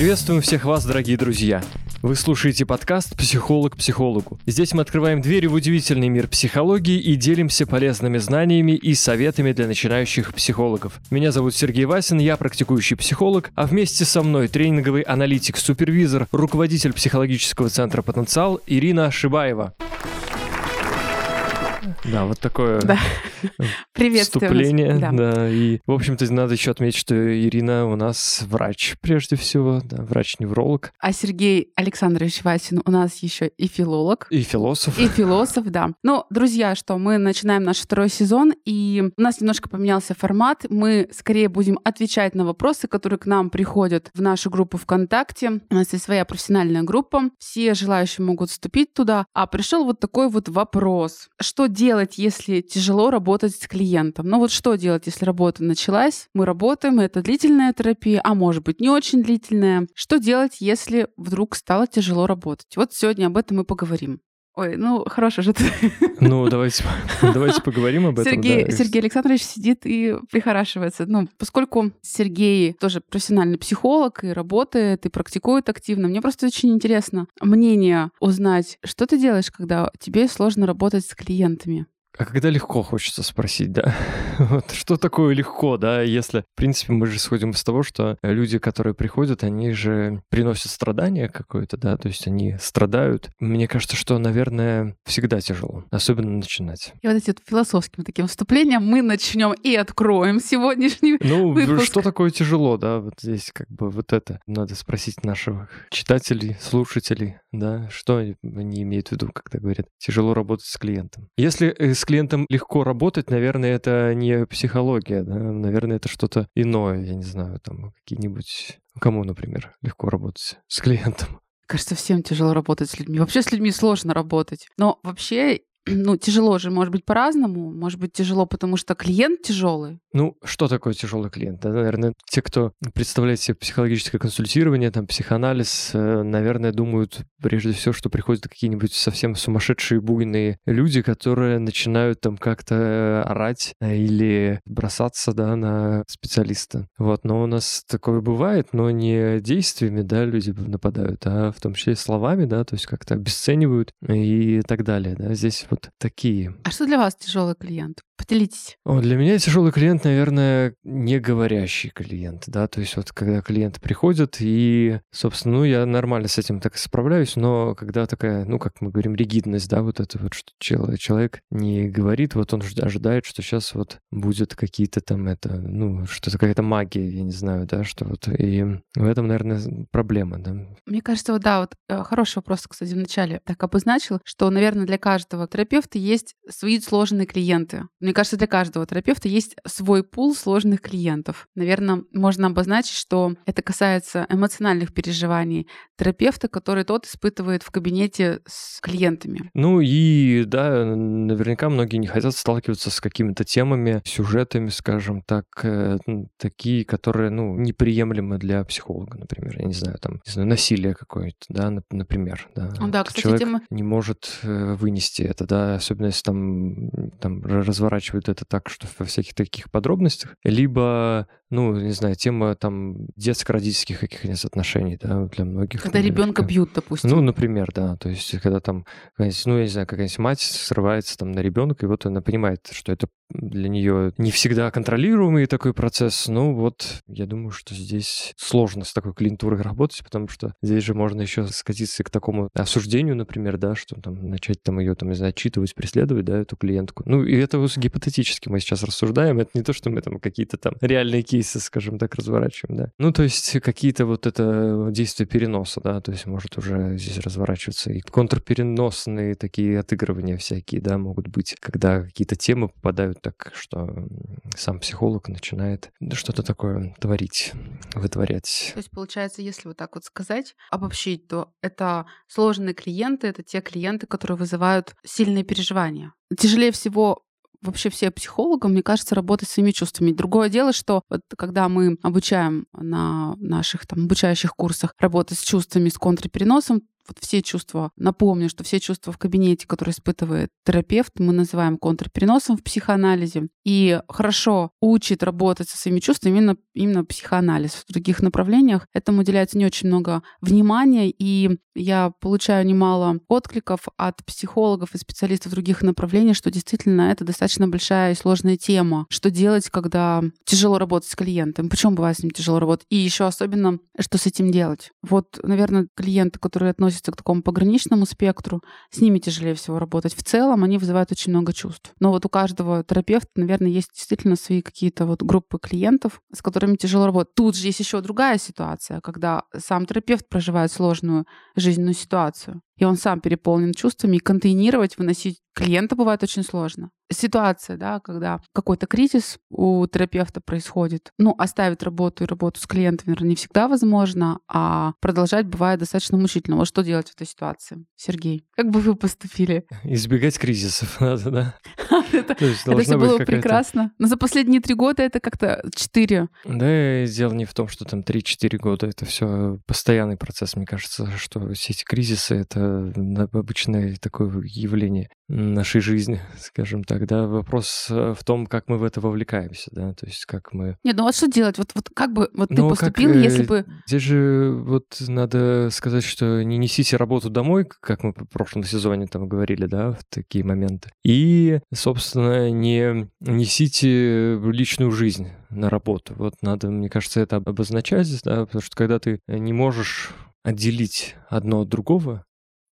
Приветствуем всех вас, дорогие друзья! Вы слушаете подкаст «Психолог психологу». Здесь мы открываем двери в удивительный мир психологии и делимся полезными знаниями и советами для начинающих психологов. Меня зовут Сергей Васин, я практикующий психолог, а вместе со мной тренинговый аналитик-супервизор, руководитель психологического центра «Потенциал» Ирина Шибаева. Да, вот такое да. вступление. Да. да. И, в общем-то, надо еще отметить, что Ирина у нас врач, прежде всего, да, врач-невролог. А Сергей Александрович Васин у нас еще и филолог. И философ. И философ, да. Ну, друзья, что мы начинаем наш второй сезон, и у нас немножко поменялся формат. Мы скорее будем отвечать на вопросы, которые к нам приходят в нашу группу ВКонтакте. У нас есть своя профессиональная группа. Все желающие могут вступить туда. А пришел вот такой вот вопрос. Что делать, если тяжело работать с клиентом? Ну вот что делать, если работа началась? Мы работаем, это длительная терапия, а может быть не очень длительная. Что делать, если вдруг стало тяжело работать? Вот сегодня об этом мы поговорим. Ой, ну хорошо же ты. Ну, давайте, давайте поговорим об этом. Сергей, да. Сергей Александрович сидит и прихорашивается. Ну, поскольку Сергей тоже профессиональный психолог и работает, и практикует активно, мне просто очень интересно мнение узнать, что ты делаешь, когда тебе сложно работать с клиентами. А когда легко хочется спросить, да? Вот что такое легко, да? Если, в принципе, мы же исходим из того, что люди, которые приходят, они же приносят страдания какое-то, да, то есть они страдают. Мне кажется, что, наверное, всегда тяжело, особенно начинать. И вот этим философским таким вступлением мы начнем и откроем сегодняшний Ну, выпуск. что такое тяжело, да? Вот здесь как бы вот это надо спросить наших читателей, слушателей, да, что они имеют в виду, когда говорят тяжело работать с клиентом. Если э, с клиентом легко работать, наверное, это не психология, да? наверное, это что-то иное, я не знаю, там какие-нибудь... Кому, например, легко работать с клиентом? Кажется, всем тяжело работать с людьми. Вообще с людьми сложно работать. Но вообще ну, тяжело же, может быть, по-разному. Может быть, тяжело, потому что клиент тяжелый. Ну, что такое тяжелый клиент? Да, наверное, те, кто представляет себе психологическое консультирование, там, психоанализ, э, наверное, думают прежде всего, что приходят какие-нибудь совсем сумасшедшие буйные люди, которые начинают там как-то орать э, или бросаться, да, на специалиста. Вот, но у нас такое бывает, но не действиями, да, люди нападают, а в том числе словами, да, то есть как-то обесценивают и так далее, да. Здесь вот такие. А что для вас тяжелый клиент? Поделитесь. О, для меня тяжелый клиент, наверное, не говорящий клиент, да, то есть вот когда клиент приходит и, собственно, ну, я нормально с этим так справляюсь, но когда такая, ну, как мы говорим, ригидность, да, вот это вот, что человек не говорит, вот он ожидает, что сейчас вот будет какие-то там это, ну, что-то какая-то магия, я не знаю, да, что вот, и в этом, наверное, проблема, да. Мне кажется, вот, да, вот э, хороший вопрос, кстати, вначале так обозначил, что, наверное, для каждого терапевта есть свои сложные клиенты. Мне кажется, для каждого терапевта есть свой пул сложных клиентов. Наверное, можно обозначить, что это касается эмоциональных переживаний терапевта, который тот испытывает в кабинете с клиентами. Ну и да, наверняка многие не хотят сталкиваться с какими-то темами, сюжетами, скажем так, э, такие, которые, ну, неприемлемы для психолога, например. Я не знаю, там, не знаю, насилие какое-то, да, например. Да, да кстати, Человек тема... не может э, вынести это, да, особенно если там, там разворачивать разворачивают это так, что во всяких таких подробностях, либо ну, не знаю, тема там детско-родительских каких-нибудь отношений, да, для многих. Когда ребенка бьют, допустим. Ну, например, да, то есть когда там, ну, я не знаю, какая-нибудь мать срывается там на ребенка, и вот она понимает, что это для нее не всегда контролируемый такой процесс. Ну, вот я думаю, что здесь сложно с такой клиентурой работать, потому что здесь же можно еще скатиться к такому осуждению, например, да, что там начать там ее, там, отчитывать, преследовать, да, эту клиентку. Ну, и это гипотетически мы сейчас рассуждаем, это не то, что мы там какие-то там реальные кейсы, скажем так, разворачиваем, да. Ну, то есть какие-то вот это действия переноса, да, то есть может уже здесь разворачиваться и контрпереносные такие отыгрывания всякие, да, могут быть, когда какие-то темы попадают так, что сам психолог начинает что-то такое творить, вытворять. То есть, получается, если вот так вот сказать, обобщить, то это сложные клиенты, это те клиенты, которые вызывают сильные переживания. Тяжелее всего вообще все психологам, мне кажется, работать с своими чувствами. Другое дело, что вот когда мы обучаем на наших там обучающих курсах работать с чувствами, с контрпереносом, вот все чувства, напомню, что все чувства в кабинете, которые испытывает терапевт, мы называем контрпереносом в психоанализе. И хорошо учит работать со своими чувствами именно, именно психоанализ. В других направлениях этому уделяется не очень много внимания, и я получаю немало откликов от психологов и специалистов других направлений, что действительно это достаточно большая и сложная тема. Что делать, когда тяжело работать с клиентом? Почему бывает с ним тяжело работать? И еще особенно, что с этим делать? Вот, наверное, клиенты, которые относятся к такому пограничному спектру, с ними тяжелее всего работать. В целом они вызывают очень много чувств. Но вот у каждого терапевта, наверное, есть действительно свои какие-то вот группы клиентов, с которыми тяжело работать. Тут же есть еще другая ситуация, когда сам терапевт проживает сложную жизненную ситуацию и он сам переполнен чувствами, и контейнировать, выносить клиента бывает очень сложно. Ситуация, да, когда какой-то кризис у терапевта происходит, ну, оставить работу и работу с клиентом, наверное, не всегда возможно, а продолжать бывает достаточно мучительно. Вот что делать в этой ситуации? Сергей, как бы вы поступили? Избегать кризисов надо, да? Это все было прекрасно. Но за последние три года это как-то четыре. Да, дело не в том, что там три-четыре года. Это все постоянный процесс, мне кажется, что все эти кризисы — это обычное такое явление нашей жизни, скажем так, да. Вопрос э, в том, как мы в это вовлекаемся, да, то есть как мы... Нет, ну вот что делать? Вот, вот как бы вот ты ну, поступил, как, если бы... Здесь же вот надо сказать, что не несите работу домой, как мы в прошлом сезоне там говорили, да, в такие моменты. И, собственно, не несите личную жизнь на работу. Вот надо, мне кажется, это обозначать, да, потому что когда ты не можешь отделить одно от другого,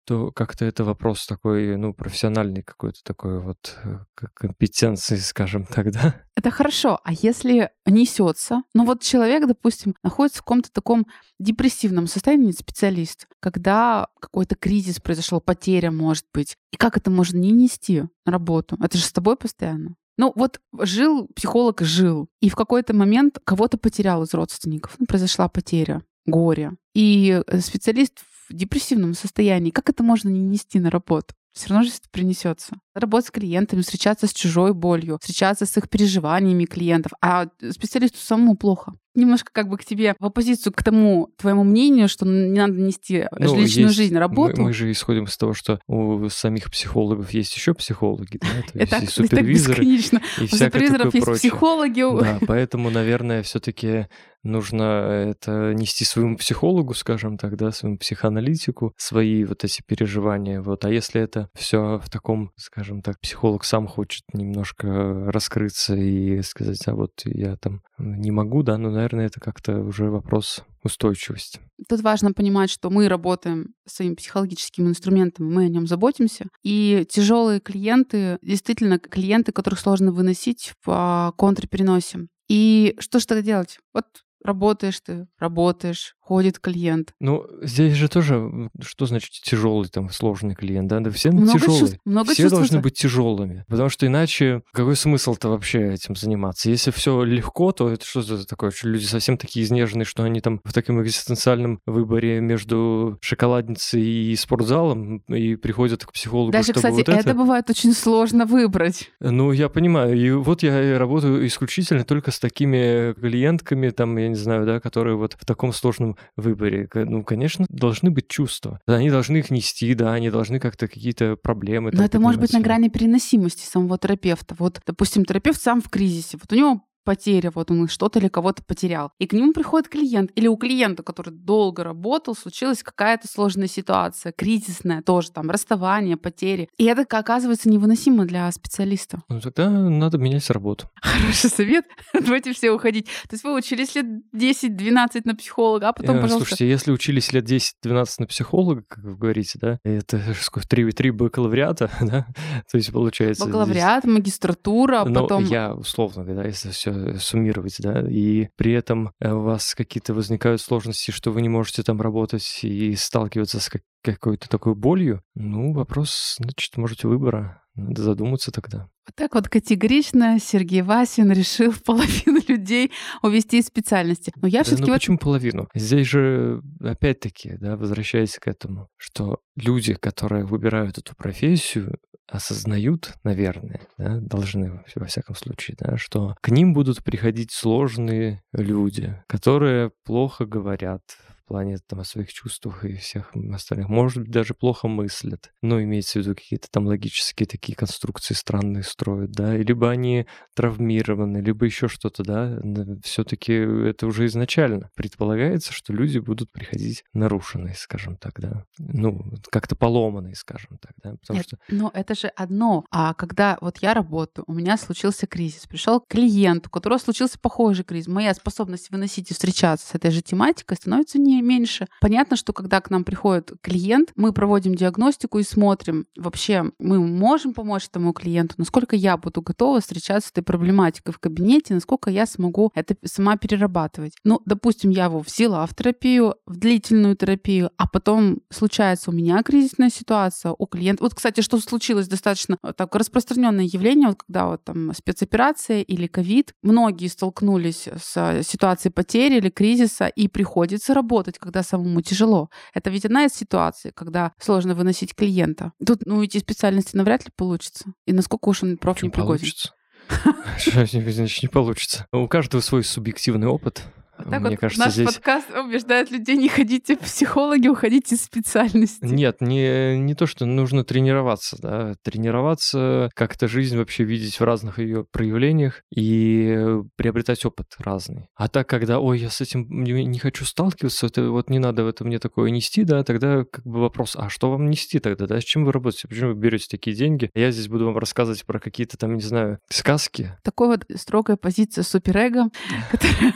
то как-то это вопрос такой, ну, профессиональный какой-то такой вот э, компетенции, скажем так, да? Это хорошо. А если несется, ну вот человек, допустим, находится в каком-то таком депрессивном состоянии, специалист, когда какой-то кризис произошел, потеря, может быть, и как это можно не нести на работу? Это же с тобой постоянно. Ну вот жил психолог, жил, и в какой-то момент кого-то потерял из родственников. Ну, произошла потеря, горе. И э, специалист депрессивном состоянии, как это можно не нести на работу? Все равно же это принесется. Работать с клиентами, встречаться с чужой болью, встречаться с их переживаниями клиентов. А специалисту самому плохо немножко как бы к тебе в оппозицию к тому твоему мнению, что не надо нести ну, личную есть, жизнь работу. Мы, мы же исходим из того, что у самих психологов есть еще психологи, да, то есть и супервизоры, и У супервизоров есть психологи. Да, поэтому, наверное, все-таки нужно это нести своему психологу, скажем так, да, своему психоаналитику, свои вот эти переживания. Вот. А если это все в таком, скажем так, психолог сам хочет немножко раскрыться и сказать, а вот я там не могу, да, ну, наверное, это как-то уже вопрос устойчивости. Тут важно понимать, что мы работаем своим психологическим инструментом, мы о нем заботимся. И тяжелые клиенты, действительно, клиенты, которых сложно выносить в а, контрпереносе. И что же тогда делать? Вот работаешь ты, работаешь, ходит клиент. Ну, здесь же тоже, что значит тяжелый, там, сложный клиент, да? Да все много тяжелые. Чувств, много все должны быть тяжелыми, потому что иначе какой смысл-то вообще этим заниматься? Если все легко, то это что за такое? Что люди совсем такие изнеженные, что они там в таком экзистенциальном выборе между шоколадницей и спортзалом и приходят к психологу, Даже, чтобы кстати, вот это... это бывает очень сложно выбрать. Ну, я понимаю. И вот я работаю исключительно только с такими клиентками, там, я не знаю, да, которые вот в таком сложном выборе. Ну, конечно, должны быть чувства. Они должны их нести, да, они должны как-то какие-то проблемы. Но это может быть на грани переносимости самого терапевта. Вот, допустим, терапевт сам в кризисе. Вот у него потеря, вот он что-то или кого-то потерял. И к нему приходит клиент, или у клиента, который долго работал, случилась какая-то сложная ситуация, кризисная тоже, там, расставание, потери. И это оказывается невыносимо для специалиста. Ну, тогда надо менять работу. Хороший совет. Давайте все уходить. То есть вы учились лет 10-12 на психолога, а потом, э, пожалуйста... Слушайте, если учились лет 10-12 на психолога, как вы говорите, да, это сколько, три, три бакалавриата, да, то есть получается... Бакалавриат, здесь... магистратура, Но потом... я условно, да, если все Э, суммировать, да, и при этом э, у вас какие-то возникают сложности, что вы не можете там работать и сталкиваться с какой-то такой болью, ну, вопрос, значит, можете выбора. Надо задуматься тогда. Вот так вот категорично Сергей Васин решил половину людей увести из специальности. Но я все-таки... Ну, вот... почему половину? Здесь же, опять-таки, да, возвращаясь к этому, что люди, которые выбирают эту профессию, осознают, наверное, да, должны во всяком случае, да, что к ним будут приходить сложные люди, которые плохо говорят, плане там о своих чувствах и всех остальных. Может быть, даже плохо мыслят. Но имеется в виду какие-то там логические такие конструкции странные строят, да, либо они травмированы, либо еще что-то, да. Все-таки это уже изначально предполагается, что люди будут приходить нарушенные, скажем так, да. Ну, как-то поломанные, скажем так, да. Потому Нет, что... Но это же одно. А когда вот я работаю, у меня случился кризис, пришел клиент, у которого случился похожий кризис, моя способность выносить и встречаться с этой же тематикой становится не меньше. Понятно, что когда к нам приходит клиент, мы проводим диагностику и смотрим, вообще мы можем помочь этому клиенту, насколько я буду готова встречаться с этой проблематикой в кабинете, насколько я смогу это сама перерабатывать. Ну, допустим, я его взяла в терапию, в длительную терапию, а потом случается у меня кризисная ситуация, у клиента. Вот, кстати, что случилось достаточно э, так распространенное явление, вот когда вот там спецоперация или ковид, многие столкнулись с ситуацией потери или кризиса, и приходится работать, когда самому тяжело. Это ведь одна из ситуаций, когда сложно выносить клиента. Тут, ну, эти специальности навряд ли получится. И насколько уж он проф не пригоден. Получится. Значит, не получится. У каждого свой субъективный опыт. Так Мне вот кажется, наш здесь... подкаст убеждает людей не ходите в психологи, уходите из специальности. Нет, не, не то, что нужно тренироваться, да, тренироваться, как-то жизнь вообще видеть в разных ее проявлениях и приобретать опыт разный. А так, когда, ой, я с этим не, не хочу сталкиваться, это вот не надо в это мне такое нести, да, тогда как бы вопрос, а что вам нести тогда, да, с чем вы работаете, почему вы берете такие деньги? Я здесь буду вам рассказывать про какие-то там, не знаю, сказки. Такой вот строгая позиция суперэго, которая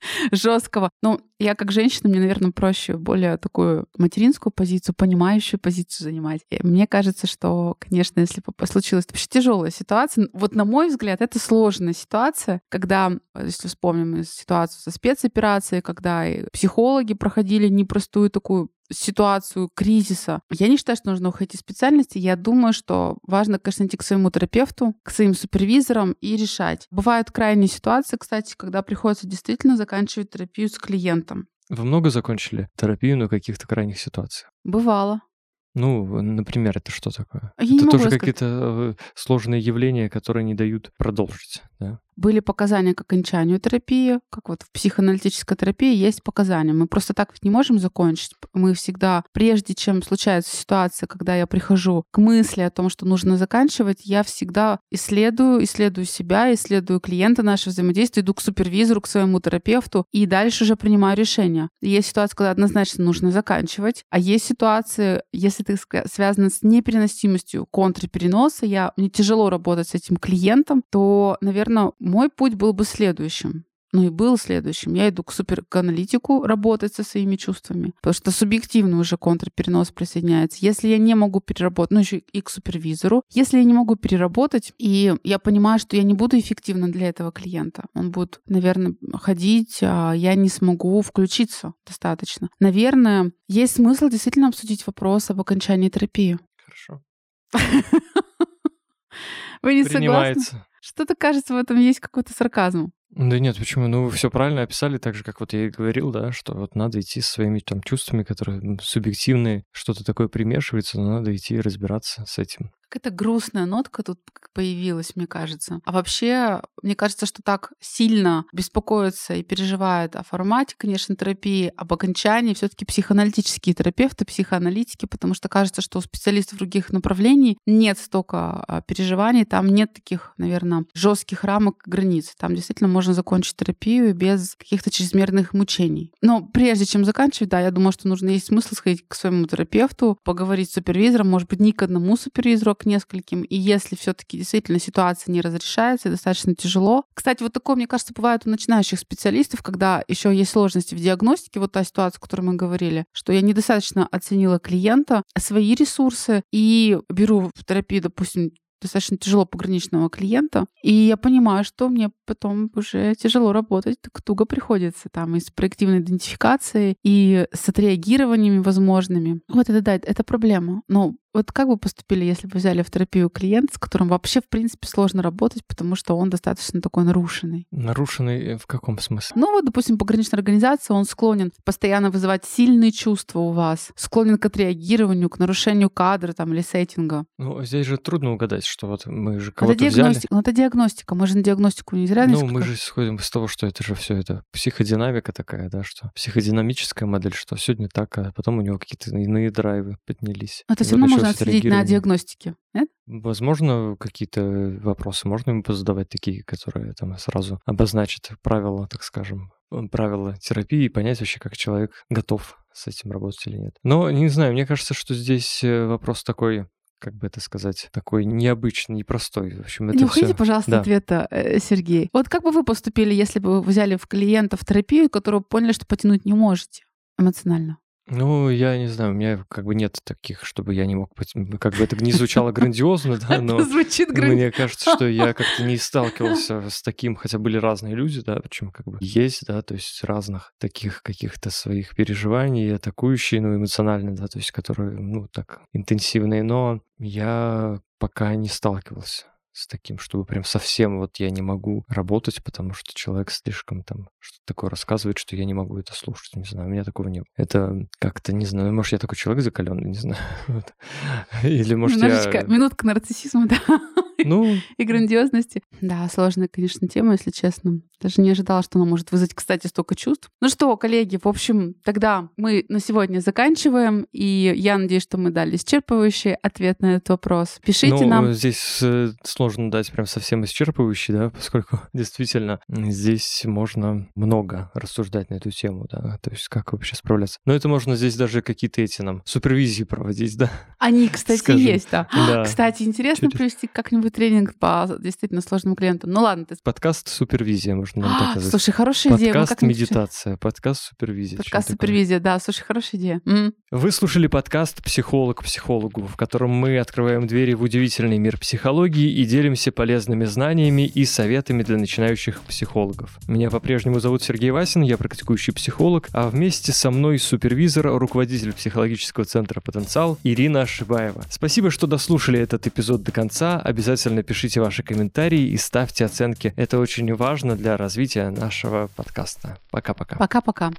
жесткого. Ну, я как женщина, мне, наверное, проще более такую материнскую позицию, понимающую позицию занимать. И мне кажется, что, конечно, если случилась вообще тяжелая ситуация, вот на мой взгляд, это сложная ситуация, когда, если вспомним ситуацию со спецоперацией, когда психологи проходили непростую такую ситуацию кризиса. Я не считаю, что нужно уходить из специальности. Я думаю, что важно, конечно, идти к своему терапевту, к своим супервизорам и решать. Бывают крайние ситуации, кстати, когда приходится действительно заканчивать терапию с клиентом. Вы много закончили терапию на каких-то крайних ситуациях? Бывало. Ну, например, это что такое? Я это тоже какие-то э, сложные явления, которые не дают продолжить, да? Были показания к окончанию терапии, как вот в психоаналитической терапии есть показания. Мы просто так не можем закончить. Мы всегда, прежде чем случается ситуация, когда я прихожу к мысли о том, что нужно заканчивать, я всегда исследую, исследую себя, исследую клиента, наше взаимодействие, иду к супервизору, к своему терапевту и дальше уже принимаю решение. Есть ситуация, когда однозначно нужно заканчивать, а есть ситуации, если ты связана с непереносимостью контрпереноса, я, мне тяжело работать с этим клиентом, то, наверное, мой путь был бы следующим. Ну и был следующим. Я иду к супераналитику работать со своими чувствами, потому что субъективно уже контрперенос присоединяется. Если я не могу переработать, ну еще и к супервизору, если я не могу переработать, и я понимаю, что я не буду эффективна для этого клиента, он будет, наверное, ходить, а я не смогу включиться достаточно. Наверное, есть смысл действительно обсудить вопрос об окончании терапии. Хорошо. Вы не согласны? Что-то кажется, в этом есть какой-то сарказм. Да нет, почему? Ну, вы все правильно описали, так же, как вот я и говорил, да, что вот надо идти со своими там чувствами, которые субъективные, что-то такое примешивается, но надо идти разбираться с этим. Какая-то грустная нотка тут появилась, мне кажется. А вообще, мне кажется, что так сильно беспокоится и переживает о формате, конечно, терапии, об окончании все таки психоаналитические терапевты, психоаналитики, потому что кажется, что у специалистов других направлений нет столько а, переживаний, там нет таких, наверное, жестких рамок, границ. Там действительно можно закончить терапию без каких-то чрезмерных мучений. Но прежде чем заканчивать, да, я думаю, что нужно есть смысл сходить к своему терапевту, поговорить с супервизором, может быть, не к одному супервизору, к нескольким. И если все-таки действительно ситуация не разрешается, достаточно тяжело. Кстати, вот такое, мне кажется, бывает у начинающих специалистов, когда еще есть сложности в диагностике, вот та ситуация, о которой мы говорили, что я недостаточно оценила клиента, свои ресурсы и беру в терапию, допустим, достаточно тяжело пограничного клиента. И я понимаю, что мне потом уже тяжело работать, так туго приходится там и с проективной идентификацией, и с отреагированиями возможными. Вот это да, это проблема. Но вот как бы поступили, если бы взяли в терапию клиента, с которым вообще, в принципе, сложно работать, потому что он достаточно такой нарушенный? Нарушенный в каком смысле? Ну вот, допустим, пограничная организация, он склонен постоянно вызывать сильные чувства у вас, склонен к отреагированию, к нарушению кадра там или сеттинга. Ну, здесь же трудно угадать, что вот мы же кого-то это диагностика, взяли. Ну, это диагностика. Мы же на диагностику не зря Ну, мы же исходим из того, что это же все это психодинамика такая, да, что психодинамическая модель, что сегодня так, а потом у него какие-то иные драйвы поднялись. Это все равно можно отследить на диагностике, нет? Возможно, какие-то вопросы можно ему позадавать такие, которые там сразу обозначат правила, так скажем, правила терапии и понять вообще, как человек готов с этим работать или нет. Но не знаю, мне кажется, что здесь э, вопрос такой как бы это сказать, такой необычный, непростой. В общем, это Не уходите, все... пожалуйста, да. ответа, э, Сергей. Вот как бы вы поступили, если бы вы взяли в клиента в терапию, которую поняли, что потянуть не можете эмоционально? Ну, я не знаю, у меня как бы нет таких, чтобы я не мог... Как бы это не звучало грандиозно, да, но Звучит мне кажется, что я как-то не сталкивался с таким, хотя были разные люди, да, причем как бы есть, да, то есть разных таких каких-то своих переживаний, атакующие, ну, эмоционально, да, то есть которые, ну, так, интенсивные, но я пока не сталкивался с таким, чтобы прям совсем вот я не могу работать, потому что человек слишком там что-то такое рассказывает, что я не могу это слушать. Не знаю, у меня такого нет. Это как-то, не знаю, может, я такой человек закаленный, не знаю. Или, может, Немножечко, я... минутка нарциссизма, да. Ну... И грандиозности. Да, сложная, конечно, тема, если честно. Даже не ожидала, что она может вызвать, кстати, столько чувств. Ну что, коллеги, в общем, тогда мы на сегодня заканчиваем, и я надеюсь, что мы дали исчерпывающий ответ на этот вопрос. Пишите ну, нам. Здесь э, сложно дать прям совсем исчерпывающий, да, поскольку действительно здесь можно много рассуждать на эту тему, да, то есть как вообще справляться. Но это можно здесь даже какие-то эти нам супервизии проводить, да. Они, кстати, Скажем. есть, да. да. Кстати, интересно Через... провести как-нибудь тренинг по действительно сложным клиентам. Ну ладно. Ты... Подкаст супервизия, можно нам так сказать. Слушай, хорошая идея. Подкаст медитация, подкаст супервизия. Подкаст супервизия, да, слушай, хорошая идея. Вы слушали подкаст «Психолог психологу», в котором мы открываем двери в удивительный мир психологии и делимся полезными знаниями и советами для начинающих психологов. Меня по-прежнему зовут Сергей Васин, я практикующий психолог, а вместе со мной супервизор, руководитель психологического центра «Потенциал» Ирина Шибаева. Спасибо, что дослушали этот эпизод до конца. Обязательно пишите ваши комментарии и ставьте оценки. Это очень важно для развития нашего подкаста. Пока-пока. Пока-пока.